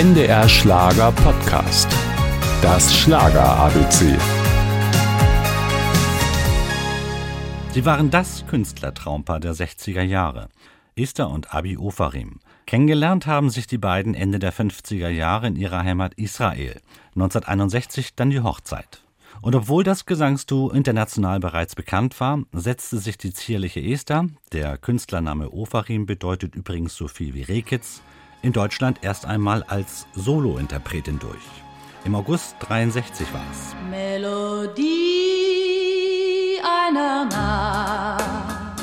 NDR Schlager Podcast. Das Schlager ABC. Sie waren das Künstlertraumpaar der 60er Jahre. Esther und Abi Ofarim. Kennengelernt haben sich die beiden Ende der 50er Jahre in ihrer Heimat Israel. 1961 dann die Hochzeit. Und obwohl das Gesangsduo international bereits bekannt war, setzte sich die zierliche Esther, der Künstlername Ofarim bedeutet übrigens so viel wie Rehkitz, in Deutschland erst einmal als Solointerpretin durch. Im August 63 war es. Melodie einer Nacht,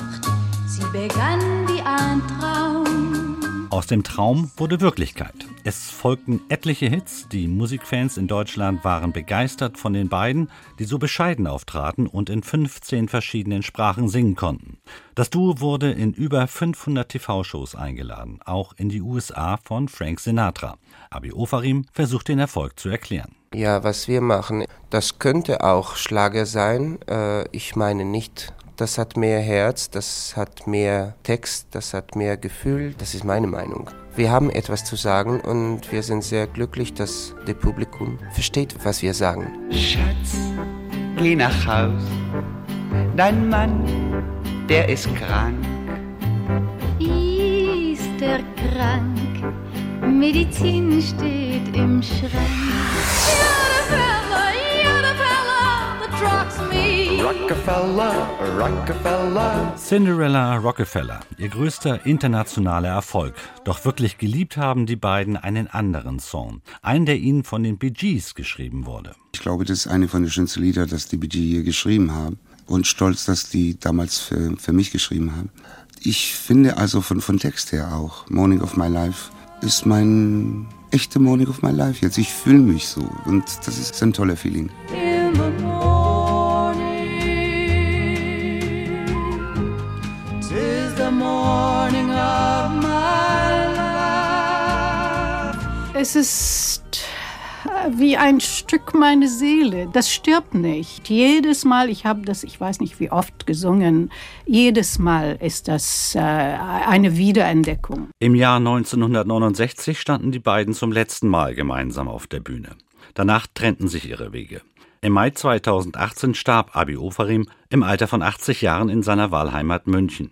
sie begann wie ein Traum. Aus dem Traum wurde Wirklichkeit. Es folgten etliche Hits, die Musikfans in Deutschland waren begeistert von den beiden, die so bescheiden auftraten und in 15 verschiedenen Sprachen singen konnten. Das Duo wurde in über 500 TV-Shows eingeladen, auch in die USA von Frank Sinatra. Abi Ofarim versucht den Erfolg zu erklären. Ja, was wir machen, das könnte auch Schlager sein. Äh, ich meine nicht das hat mehr Herz, das hat mehr Text, das hat mehr Gefühl. Das ist meine Meinung. Wir haben etwas zu sagen und wir sind sehr glücklich, dass das Publikum versteht, was wir sagen. Schatz, geh nach Haus. Dein Mann, der ist krank. Ist er krank? Medizin steht im Schrank. Rockefeller, Rockefeller. Cinderella Rockefeller, ihr größter internationaler Erfolg. Doch wirklich geliebt haben die beiden einen anderen Song. Einen, der ihnen von den Bee Gees geschrieben wurde. Ich glaube, das ist eine von den schönsten Lieder, das die Bee Gees hier geschrieben haben. Und stolz, dass die damals für, für mich geschrieben haben. Ich finde also von, von Text her auch, Morning of My Life ist mein echte Morning of My Life jetzt. Ich fühle mich so und das ist ein toller Feeling. Es ist wie ein Stück meine Seele. Das stirbt nicht. Jedes Mal, ich habe das, ich weiß nicht wie oft gesungen, jedes Mal ist das äh, eine Wiederentdeckung. Im Jahr 1969 standen die beiden zum letzten Mal gemeinsam auf der Bühne. Danach trennten sich ihre Wege. Im Mai 2018 starb Abi Ofarim im Alter von 80 Jahren in seiner Wahlheimat München.